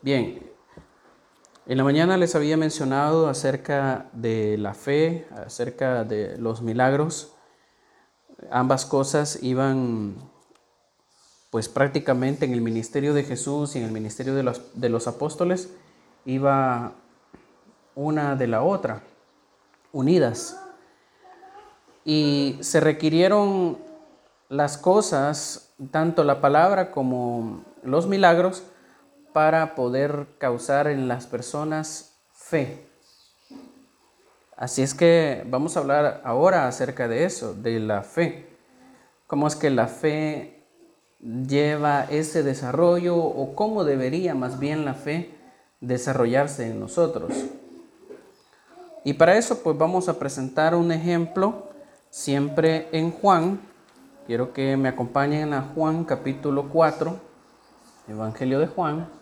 Bien, en la mañana les había mencionado acerca de la fe, acerca de los milagros. Ambas cosas iban pues prácticamente en el ministerio de Jesús y en el ministerio de los, de los apóstoles iba una de la otra, unidas. Y se requirieron las cosas, tanto la palabra como los milagros, para poder causar en las personas fe. Así es que vamos a hablar ahora acerca de eso, de la fe. ¿Cómo es que la fe lleva ese desarrollo o cómo debería más bien la fe desarrollarse en nosotros? Y para eso pues vamos a presentar un ejemplo siempre en Juan. Quiero que me acompañen a Juan capítulo 4, Evangelio de Juan.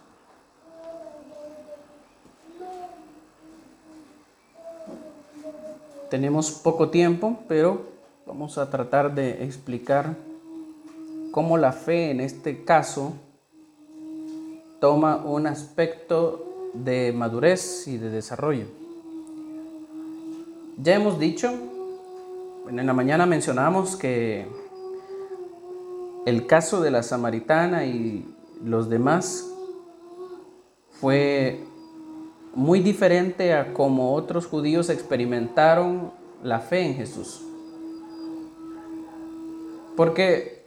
Tenemos poco tiempo, pero vamos a tratar de explicar cómo la fe en este caso toma un aspecto de madurez y de desarrollo. Ya hemos dicho, en la mañana mencionamos que el caso de la samaritana y los demás fue muy diferente a como otros judíos experimentaron la fe en Jesús. Porque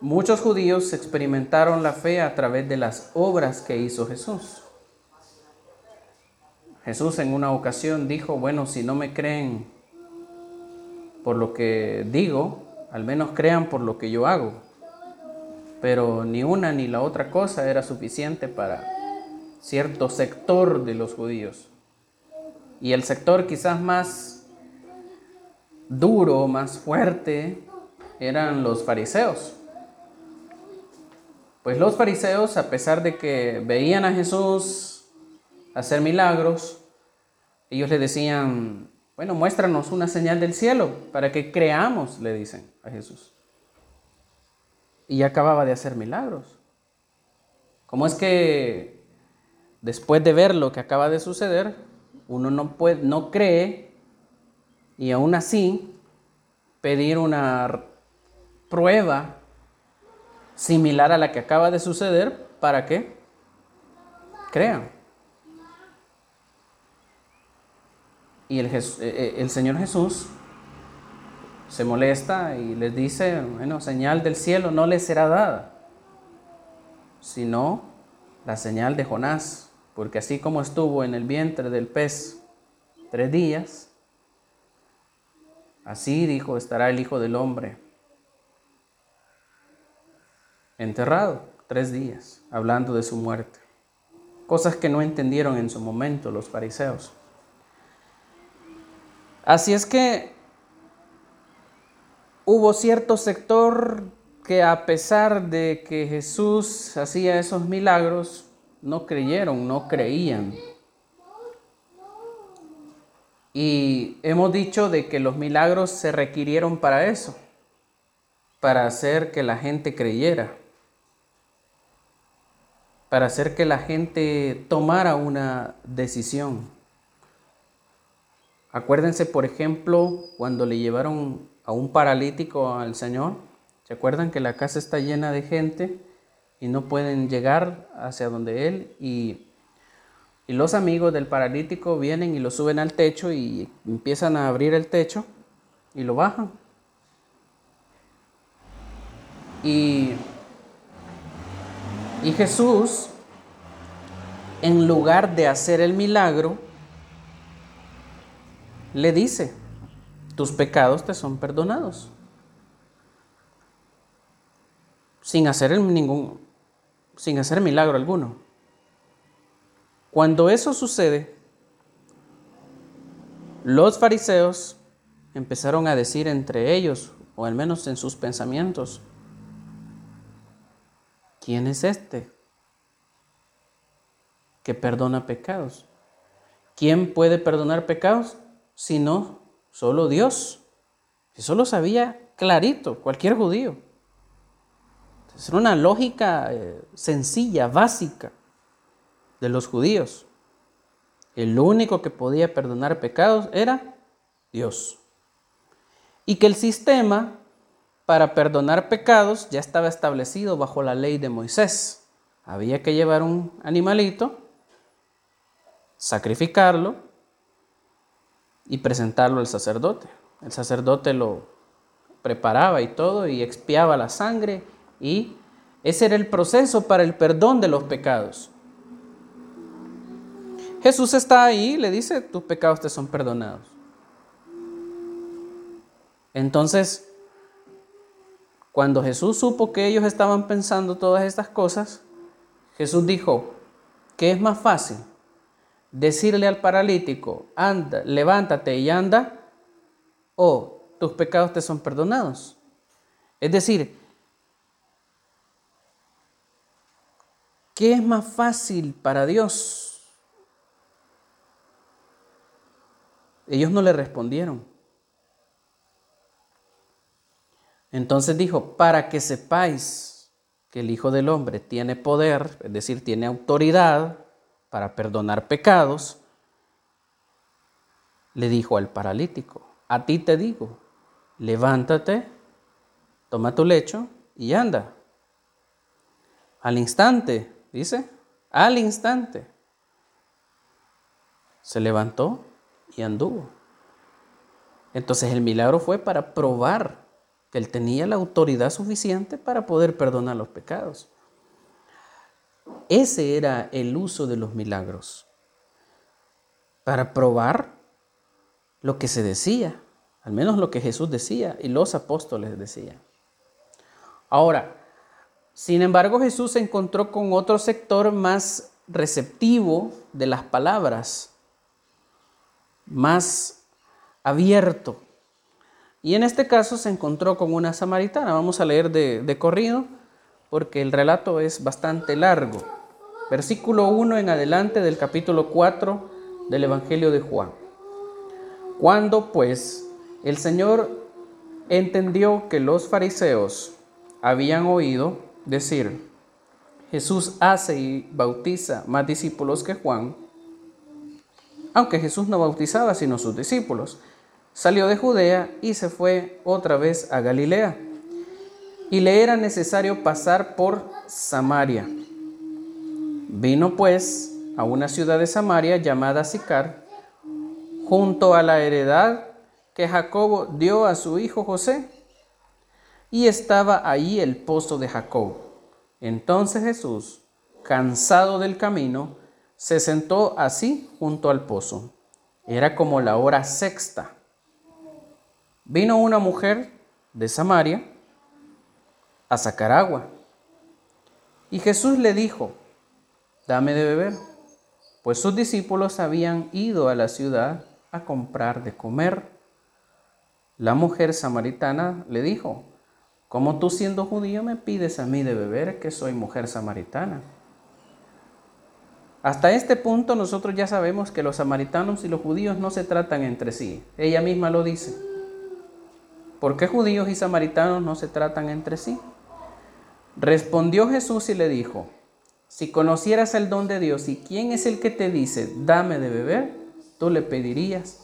muchos judíos experimentaron la fe a través de las obras que hizo Jesús. Jesús en una ocasión dijo, bueno, si no me creen por lo que digo, al menos crean por lo que yo hago. Pero ni una ni la otra cosa era suficiente para cierto sector de los judíos. Y el sector quizás más duro, más fuerte, eran los fariseos. Pues los fariseos, a pesar de que veían a Jesús hacer milagros, ellos le decían, bueno, muéstranos una señal del cielo para que creamos, le dicen a Jesús. Y acababa de hacer milagros. ¿Cómo es que después de ver lo que acaba de suceder, uno no, puede, no cree y aún así pedir una prueba similar a la que acaba de suceder para que crean. Y el, eh, eh, el Señor Jesús se molesta y les dice, bueno, señal del cielo no les será dada, sino la señal de Jonás porque así como estuvo en el vientre del pez tres días, así dijo estará el Hijo del Hombre, enterrado tres días, hablando de su muerte. Cosas que no entendieron en su momento los fariseos. Así es que hubo cierto sector que a pesar de que Jesús hacía esos milagros, no creyeron, no creían. Y hemos dicho de que los milagros se requirieron para eso, para hacer que la gente creyera, para hacer que la gente tomara una decisión. Acuérdense, por ejemplo, cuando le llevaron a un paralítico al Señor, ¿se acuerdan que la casa está llena de gente? Y no pueden llegar hacia donde él y, los amigos del paralítico vienen y lo suben al techo y empiezan a abrir el techo y lo bajan. Y, y Jesús, en lugar de hacer el milagro, le dice, tus pecados te son perdonados. Sin hacer ningún, sin hacer milagro alguno. Cuando eso sucede, los fariseos empezaron a decir entre ellos, o al menos en sus pensamientos, ¿quién es este que perdona pecados? ¿Quién puede perdonar pecados? Si no, solo Dios. Eso lo sabía clarito cualquier judío. Es una lógica eh, sencilla, básica. de los judíos. El único que podía perdonar pecados era Dios. Y que el sistema para perdonar pecados ya estaba establecido bajo la ley de Moisés. Había que llevar un animalito, sacrificarlo y presentarlo al sacerdote. El sacerdote lo preparaba y todo y expiaba la sangre y ese era el proceso para el perdón de los pecados. Jesús está ahí y le dice, tus pecados te son perdonados. Entonces, cuando Jesús supo que ellos estaban pensando todas estas cosas, Jesús dijo, ¿qué es más fácil? Decirle al paralítico, anda, levántate y anda, o tus pecados te son perdonados. Es decir, ¿qué es más fácil para Dios? Ellos no le respondieron. Entonces dijo, para que sepáis que el Hijo del Hombre tiene poder, es decir, tiene autoridad para perdonar pecados, le dijo al paralítico, a ti te digo, levántate, toma tu lecho y anda. Al instante, dice, al instante, se levantó y anduvo. Entonces el milagro fue para probar que él tenía la autoridad suficiente para poder perdonar los pecados. Ese era el uso de los milagros, para probar lo que se decía, al menos lo que Jesús decía y los apóstoles decían. Ahora, sin embargo, Jesús se encontró con otro sector más receptivo de las palabras, más abierto y en este caso se encontró con una samaritana. Vamos a leer de, corrido porque el relato es bastante largo. Versículo 1 en adelante del capítulo 4 del Evangelio de Juan. Cuando pues el Señor entendió que los fariseos habían oído decir, Jesús hace y bautiza más discípulos que Juan, aunque Jesús no bautizaba sino sus discípulos, Salió de Judea y se fue otra vez a Galilea. Y le era necesario pasar por Samaria. Vino pues a una ciudad de Samaria llamada Sicar, junto a la heredad que Jacobo dio a su hijo José. Y estaba allí el pozo de Jacob. Entonces Jesús, cansado del camino, se sentó así junto al pozo. Era como la hora sexta. Vino una mujer de Samaria a sacar agua. Y Jesús le dijo, dame de beber, pues sus discípulos habían ido a la ciudad a comprar de comer. La mujer samaritana le dijo, ¿cómo tú siendo judío me pides a mí de beber que soy mujer samaritana? Hasta este punto nosotros ya sabemos que los samaritanos y los judíos no se tratan entre sí. Ella misma lo dice. ¿Por qué judíos y samaritanos no se tratan entre sí? Respondió Jesús y le dijo, si conocieras el don de Dios y quién es el que te dice, dame de beber, tú le pedirías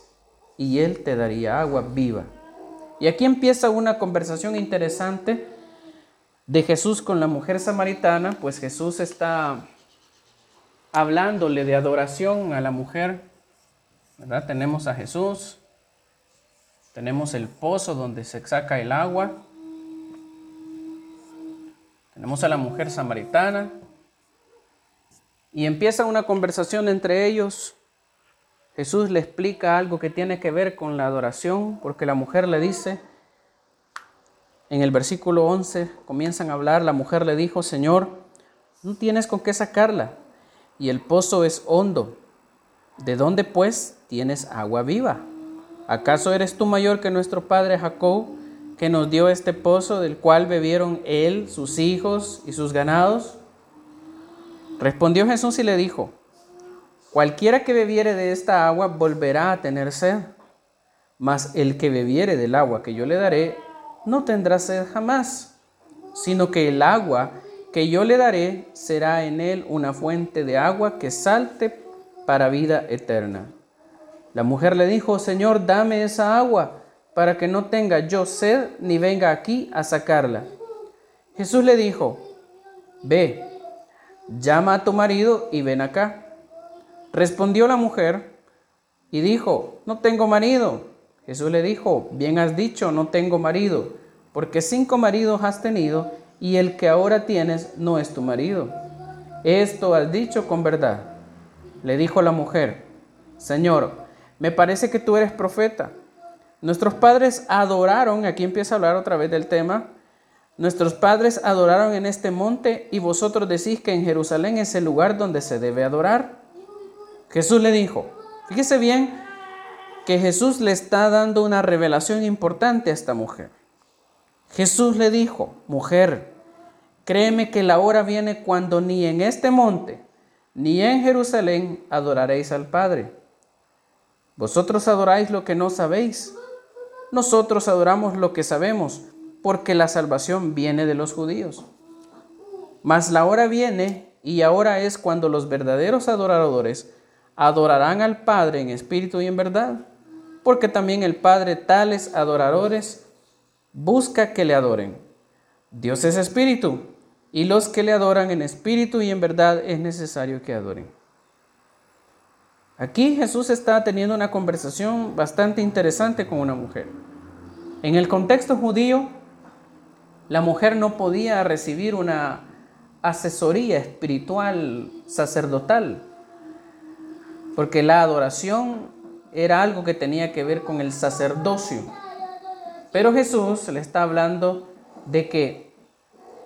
y él te daría agua viva. Y aquí empieza una conversación interesante de Jesús con la mujer samaritana, pues Jesús está hablándole de adoración a la mujer, ¿verdad? Tenemos a Jesús tenemos el pozo donde se saca el agua. Tenemos a la mujer samaritana. Y empieza una conversación entre ellos. Jesús le explica algo que tiene que ver con la adoración, porque la mujer le dice, en el versículo 11 comienzan a hablar, la mujer le dijo, Señor, no tienes con qué sacarla, y el pozo es hondo. ¿De dónde pues tienes agua viva? ¿Acaso eres tú mayor que nuestro padre Jacob, que nos dio este pozo del cual bebieron él, sus hijos y sus ganados? Respondió Jesús y le dijo, cualquiera que bebiere de esta agua volverá a tener sed, mas el que bebiere del agua que yo le daré no tendrá sed jamás, sino que el agua que yo le daré será en él una fuente de agua que salte para vida eterna. La mujer le dijo, Señor, dame esa agua para que no tenga yo sed ni venga aquí a sacarla. Jesús le dijo, Ve, llama a tu marido y ven acá. Respondió la mujer y dijo, No tengo marido. Jesús le dijo, Bien has dicho, no tengo marido, porque cinco maridos has tenido y el que ahora tienes no es tu marido. Esto has dicho con verdad. Le dijo la mujer, Señor, me parece que tú eres profeta. Nuestros padres adoraron, aquí empieza a hablar otra vez del tema, nuestros padres adoraron en este monte y vosotros decís que en Jerusalén es el lugar donde se debe adorar. Jesús le dijo, fíjese bien que Jesús le está dando una revelación importante a esta mujer. Jesús le dijo, mujer, créeme que la hora viene cuando ni en este monte ni en Jerusalén adoraréis al Padre. Vosotros adoráis lo que no sabéis. Nosotros adoramos lo que sabemos, porque la salvación viene de los judíos. Mas la hora viene y ahora es cuando los verdaderos adoradores adorarán al Padre en espíritu y en verdad, porque también el Padre tales adoradores busca que le adoren. Dios es espíritu, y los que le adoran en espíritu y en verdad es necesario que adoren. Aquí Jesús está teniendo una conversación bastante interesante con una mujer. En el contexto judío, la mujer no podía recibir una asesoría espiritual sacerdotal, porque la adoración era algo que tenía que ver con el sacerdocio. Pero Jesús le está hablando de que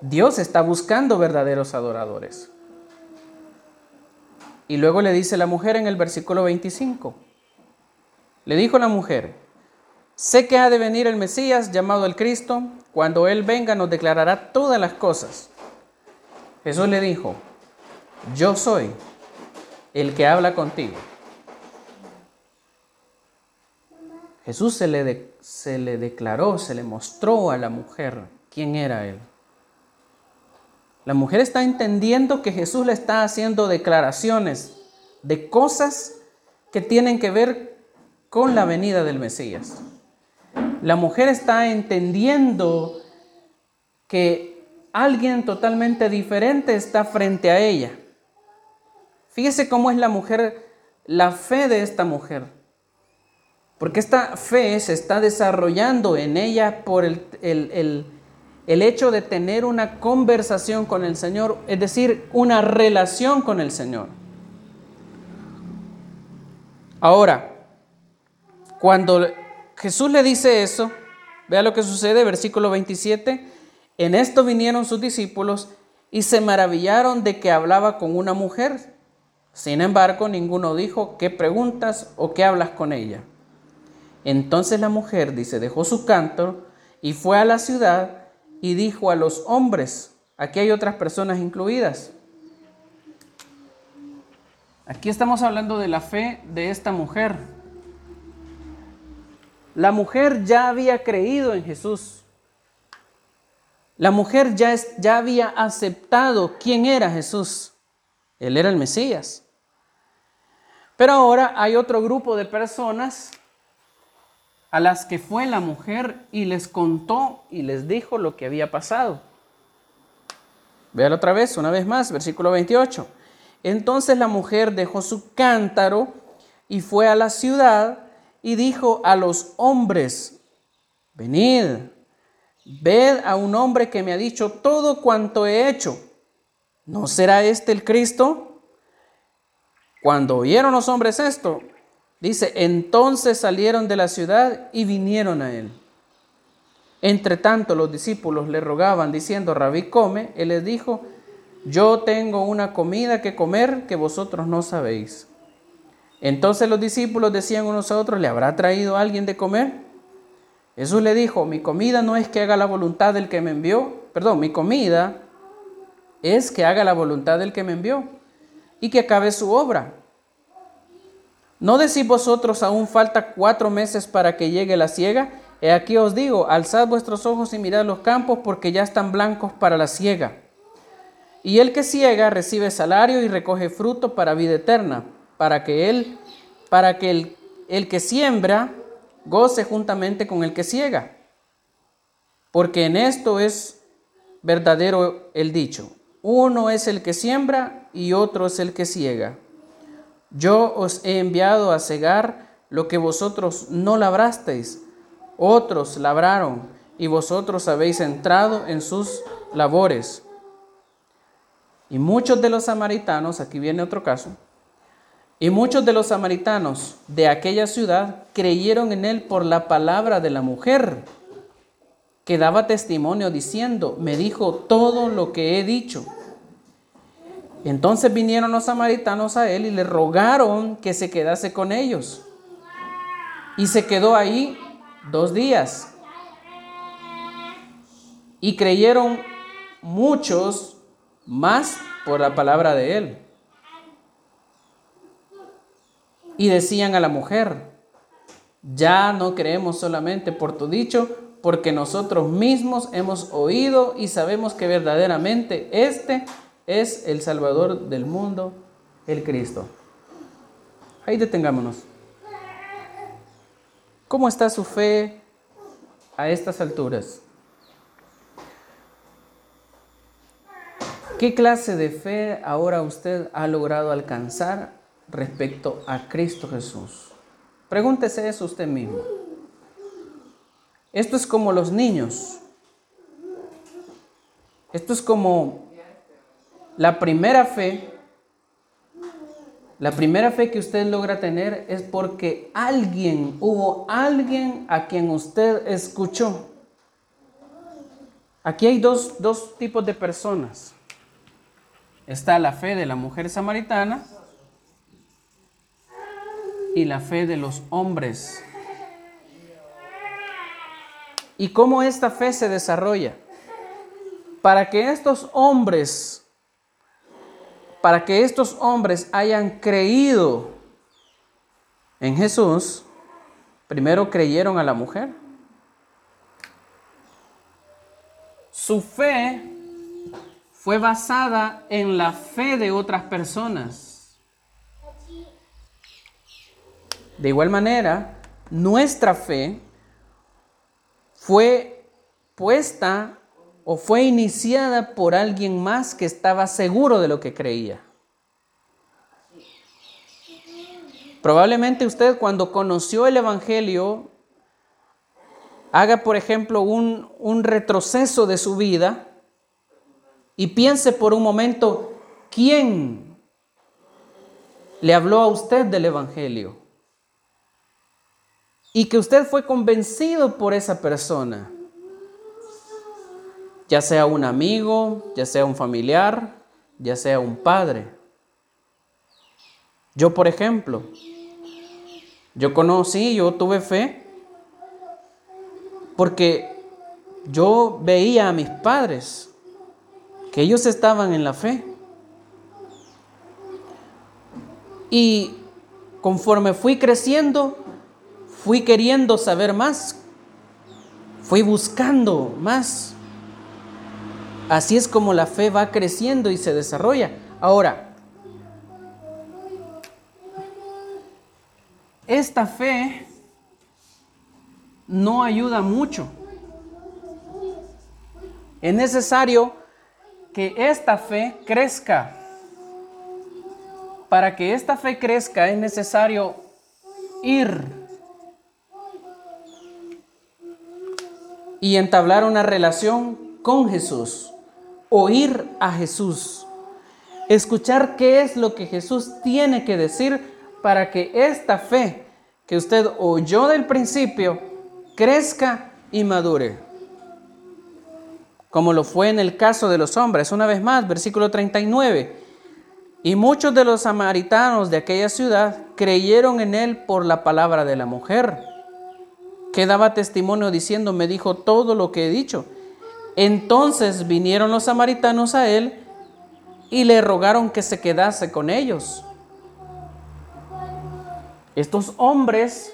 Dios está buscando verdaderos adoradores. Y luego le dice la mujer en el versículo 25. Le dijo la mujer, sé que ha de venir el Mesías llamado el Cristo, cuando Él venga nos declarará todas las cosas. Jesús le dijo, yo soy el que habla contigo. Jesús se le, se le declaró, se le mostró a la mujer quién era Él. La mujer está entendiendo que Jesús le está haciendo declaraciones de cosas que tienen que ver con la venida del Mesías. La mujer está entendiendo que alguien totalmente diferente está frente a ella. Fíjese cómo es la mujer, la fe de esta mujer. Porque esta fe se está desarrollando en ella por el, el, hecho de tener una conversación con el Señor, es decir, una relación con el Señor. Ahora, cuando Jesús le dice eso, vea lo que sucede, versículo 27, en esto vinieron sus discípulos y se maravillaron de que hablaba con una mujer. Sin embargo, ninguno dijo, ¿qué preguntas o qué hablas con ella? Entonces la mujer, dice, dejó su canto y fue a la ciudad y dijo a los hombres, aquí hay otras personas incluidas. Aquí estamos hablando de la fe de esta mujer. La mujer ya había creído en Jesús. La mujer ya, ya había aceptado quién era Jesús. Él era el Mesías. Pero ahora hay otro grupo de personas a las que fue la mujer y les contó y les dijo lo que había pasado. Véalo otra vez, una vez más, versículo 28. Entonces la mujer dejó su cántaro y fue a la ciudad y dijo a los hombres, venid, ved a un hombre que me ha dicho todo cuanto he hecho. ¿No será este el Cristo? Cuando oyeron los hombres esto, Dice, entonces salieron de la ciudad y vinieron a él. Entre tanto los discípulos le rogaban diciendo, Rabí, come. Él les dijo, yo tengo una comida que comer que vosotros no sabéis. Entonces los discípulos decían unos a otros, ¿le habrá traído alguien de comer? Jesús le dijo, mi comida no es que haga la voluntad del que me envió, perdón, mi comida es que haga la voluntad del que me envió y que acabe su obra. ¿No decís vosotros aún falta cuatro meses para que llegue la siega? He aquí os digo, alzad vuestros ojos y mirad los campos porque ya están blancos para la siega. Y el que ciega recibe salario y recoge fruto para vida eterna, para que él, para que el, el que siembra goce juntamente con el que ciega. Porque en esto es verdadero el dicho. Uno es el que siembra y otro es el que ciega. Yo os he enviado a cegar lo que vosotros no labrasteis. Otros labraron y vosotros habéis entrado en sus labores. Y muchos de los samaritanos, aquí viene otro caso, y muchos de los samaritanos de aquella ciudad creyeron en él por la palabra de la mujer, que daba testimonio diciendo, me dijo todo lo que he dicho. Entonces vinieron los samaritanos a él y le rogaron que se quedase con ellos. Y se quedó ahí dos días. Y creyeron muchos más por la palabra de él. Y decían a la mujer, ya no creemos solamente por tu dicho, porque nosotros mismos hemos oído y sabemos que verdaderamente este es el Salvador del mundo, el Cristo. Ahí detengámonos. ¿Cómo está su fe a estas alturas? ¿Qué clase de fe ahora usted ha logrado alcanzar respecto a Cristo Jesús? Pregúntese eso usted mismo. Esto es como los niños. Esto es como la primera fe. La primera fe que usted logra tener es porque alguien, hubo alguien a quien usted escuchó. Aquí hay dos, dos tipos de personas está la fe de la mujer samaritana y la fe de los hombres. ¿Y cómo esta fe se desarrolla? Para que estos hombres, para que estos hombres hayan creído en Jesús, primero creyeron a la mujer. Su fe fue basada en la fe de otras personas. De igual manera, nuestra fe fue puesta o fue iniciada por alguien más que estaba seguro de lo que creía. Probablemente usted cuando conoció el Evangelio haga, por ejemplo, un, un retroceso de su vida y piense por un momento, ¿quién le habló a usted del Evangelio? Y que usted fue convencido por esa persona, ya sea un amigo, ya sea un familiar, ya sea un padre. Yo, por ejemplo, yo conocí, yo tuve fe, porque yo veía a mis padres que ellos estaban en la fe. Y conforme fui creciendo, fui queriendo saber más, fui buscando más. Así es como la fe va creciendo y se desarrolla. Ahora, esta fe no ayuda mucho. Es necesario que esta fe crezca. Para que esta fe crezca es necesario ir y entablar una relación con Jesús, oír a Jesús, escuchar qué es lo que Jesús tiene que decir para que esta fe que usted oyó del principio crezca y madure como lo fue en el caso de los hombres. Una vez más, versículo 39. Y muchos de los samaritanos de aquella ciudad creyeron en él por la palabra de la mujer, que daba testimonio diciendo, me dijo todo lo que he dicho. Entonces vinieron los samaritanos a él y le rogaron que se quedase con ellos. Estos hombres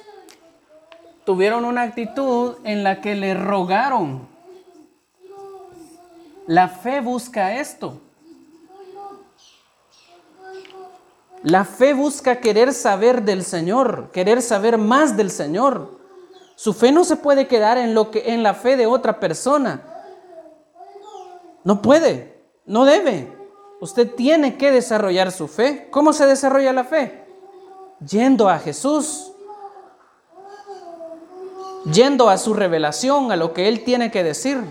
tuvieron una actitud en la que le rogaron la fe busca esto. La fe busca querer saber del Señor, querer saber más del Señor. Su fe no se puede quedar en lo que en la fe de otra persona. No puede, no debe. Usted tiene que desarrollar su fe. ¿Cómo se desarrolla la fe? Yendo a Jesús, yendo a su revelación, a lo que Él tiene que decir.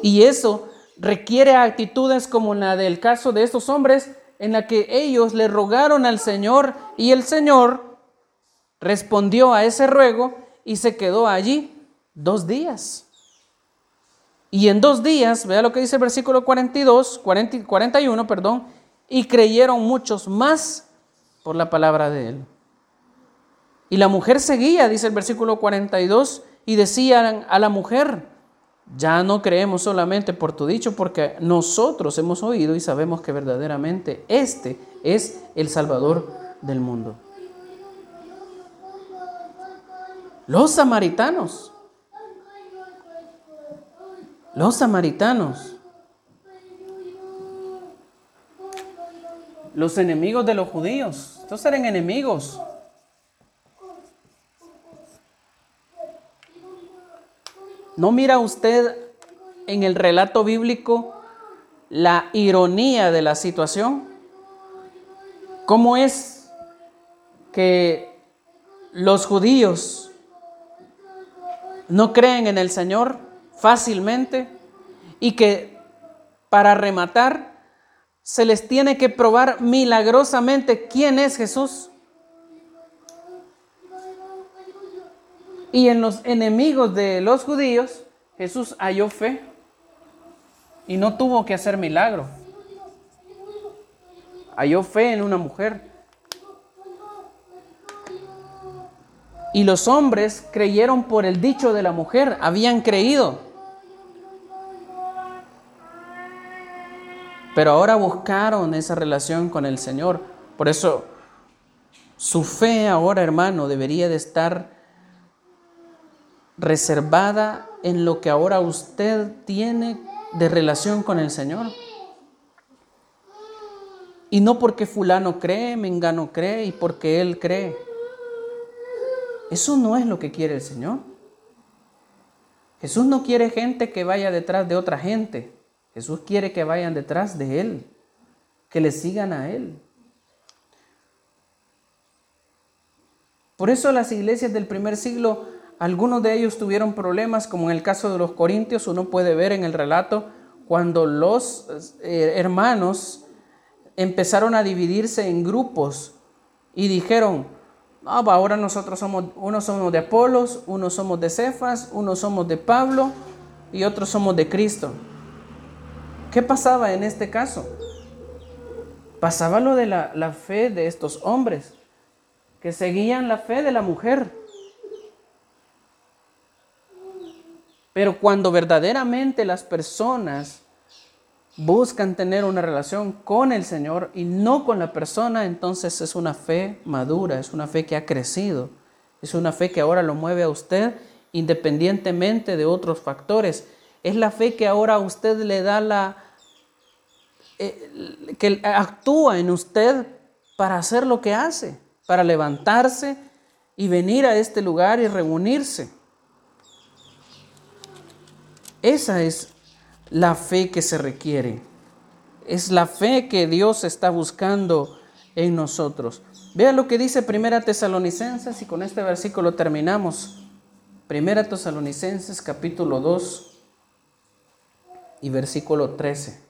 Y eso requiere actitudes como la del caso de estos hombres, en la que ellos le rogaron al Señor y el Señor respondió a ese ruego y se quedó allí dos días. Y en dos días, vea lo que dice el versículo 42, 41, perdón, y creyeron muchos más por la palabra de él. Y la mujer seguía, dice el versículo 42, y decían a la mujer, ya no creemos solamente por tu dicho, porque nosotros hemos oído y sabemos que verdaderamente este es el Salvador del mundo. Los samaritanos los samaritanos, los enemigos de los judíos, estos eran enemigos. ¿No mira usted en el relato bíblico la ironía de la situación? ¿Cómo es que los judíos no creen en el Señor? fácilmente y que para rematar se les tiene que probar milagrosamente quién es Jesús. Y en los enemigos de los judíos, Jesús halló fe y no tuvo que hacer milagro. Halló fe en una mujer. Y los hombres creyeron por el dicho de la mujer, habían creído. Pero ahora buscaron esa relación con el Señor. Por eso su fe ahora, hermano, debería de estar reservada en lo que ahora usted tiene de relación con el Señor. Y no porque fulano cree, mengano cree y porque él cree. Eso no es lo que quiere el Señor. Jesús no quiere gente que vaya detrás de otra gente. Jesús quiere que vayan detrás de Él, que le sigan a Él. Por eso las iglesias del primer siglo, algunos de ellos tuvieron problemas, como en el caso de los corintios, uno puede ver en el relato, cuando los eh, hermanos empezaron a dividirse en grupos y dijeron, ahora nosotros somos, unos somos de Apolos, unos somos de Cefas, unos somos de Pablo y otros somos de Cristo. ¿Qué pasaba en este caso? Pasaba lo de la, la fe de estos hombres, que seguían la fe de la mujer. Pero cuando verdaderamente las personas buscan tener una relación con el Señor y no con la persona, entonces es una fe madura, es una fe que ha crecido, es una fe que ahora lo mueve a usted independientemente de otros factores. Es la fe que ahora a usted le da la, eh, que actúa en usted para hacer lo que hace, para levantarse y venir a este lugar y reunirse. Esa es la fe que se requiere. Es la fe que Dios está buscando en nosotros. Vea lo que dice Primera Tesalonicenses y con este versículo terminamos. Primera Tesalonicenses capítulo 2 y versículo 13.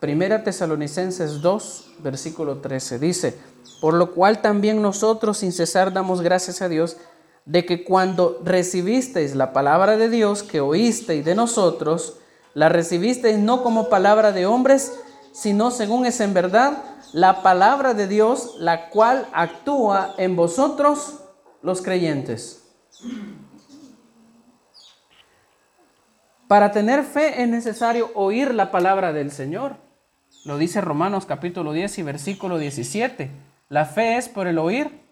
Primera Tesalonicenses 2, versículo 13, dice, por lo cual también nosotros sin cesar damos gracias a Dios de que cuando recibisteis la palabra de Dios que oísteis de nosotros, la recibisteis no como palabra de hombres, sino según es en verdad la palabra de Dios, la cual actúa en vosotros los creyentes. Para tener fe es necesario oír la palabra del Señor. Lo dice Romanos capítulo 10 y versículo 17. La fe es por el oír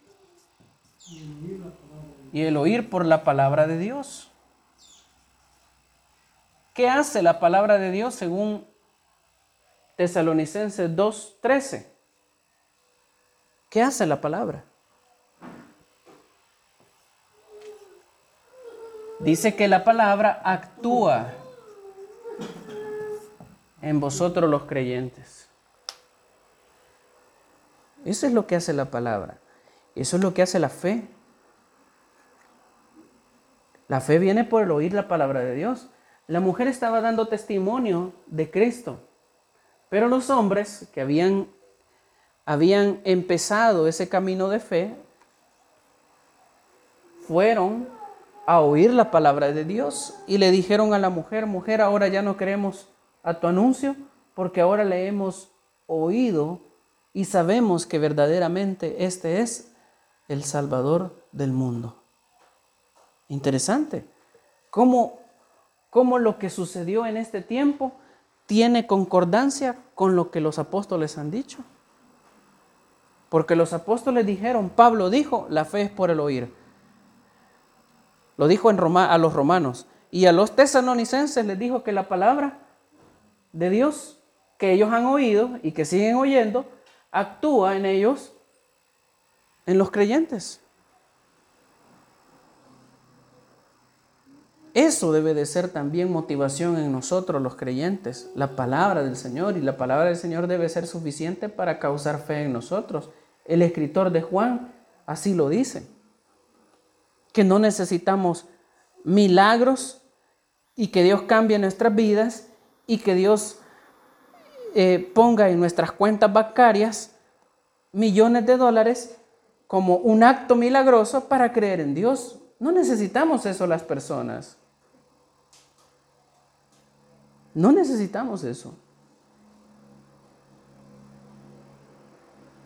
y el oír por la palabra de Dios. ¿Qué hace la palabra de Dios según Tesalonicenses 2.13? ¿Qué hace la palabra? Dice que la palabra actúa en vosotros los creyentes. Eso es lo que hace la palabra. Eso es lo que hace la fe. La fe viene por el oír la palabra de Dios. La mujer estaba dando testimonio de Cristo, pero los hombres que habían, habían empezado ese camino de fe fueron a oír la palabra de Dios y le dijeron a la mujer, mujer, ahora ya no queremos a tu anuncio porque ahora le hemos oído y sabemos que verdaderamente este es el Salvador del mundo. Interesante. ¿Cómo, cómo lo que sucedió en este tiempo tiene concordancia con lo que los apóstoles han dicho? Porque los apóstoles dijeron, Pablo dijo, la fe es por el oír. Lo dijo en Roma, a los romanos. Y a los tesalonicenses les dijo que la palabra de Dios que ellos han oído y que siguen oyendo actúa en ellos, en los creyentes. Eso debe de ser también motivación en nosotros los creyentes, la palabra del Señor, y la palabra del Señor debe ser suficiente para causar fe en nosotros. El escritor de Juan así lo dice que no necesitamos milagros y que Dios cambie nuestras vidas y que Dios eh, ponga en nuestras cuentas bancarias millones de dólares como un acto milagroso para creer en Dios. No necesitamos eso las personas. No necesitamos eso.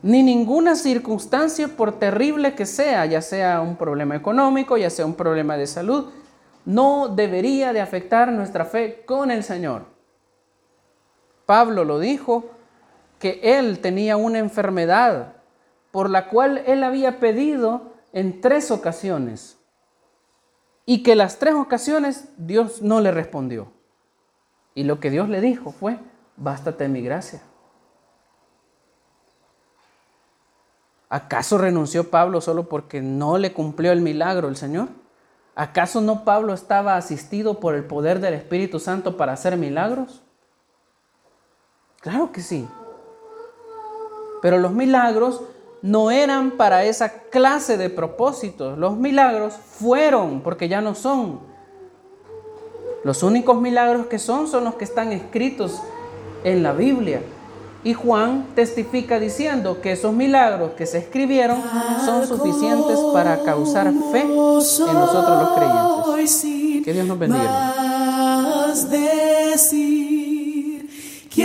ni ninguna circunstancia, por terrible que sea, ya sea un problema económico, ya sea un problema de salud, no debería de afectar nuestra fe con el Señor. Pablo lo dijo, que él tenía una enfermedad por la cual él había pedido en tres ocasiones y que las tres ocasiones Dios no le respondió. Y lo que Dios le dijo fue, bástate mi gracia. ¿Acaso renunció Pablo solo porque no le cumplió el milagro el Señor? ¿Acaso no Pablo estaba asistido por el poder del Espíritu Santo para hacer milagros? Claro que sí. Pero los milagros no eran para esa clase de propósitos. Los milagros fueron, porque ya no son. Los únicos milagros que son son los que están escritos en la Biblia. Y Juan testifica diciendo que esos milagros que se escribieron son suficientes para causar fe en nosotros los creyentes. Que Dios nos bendiga. que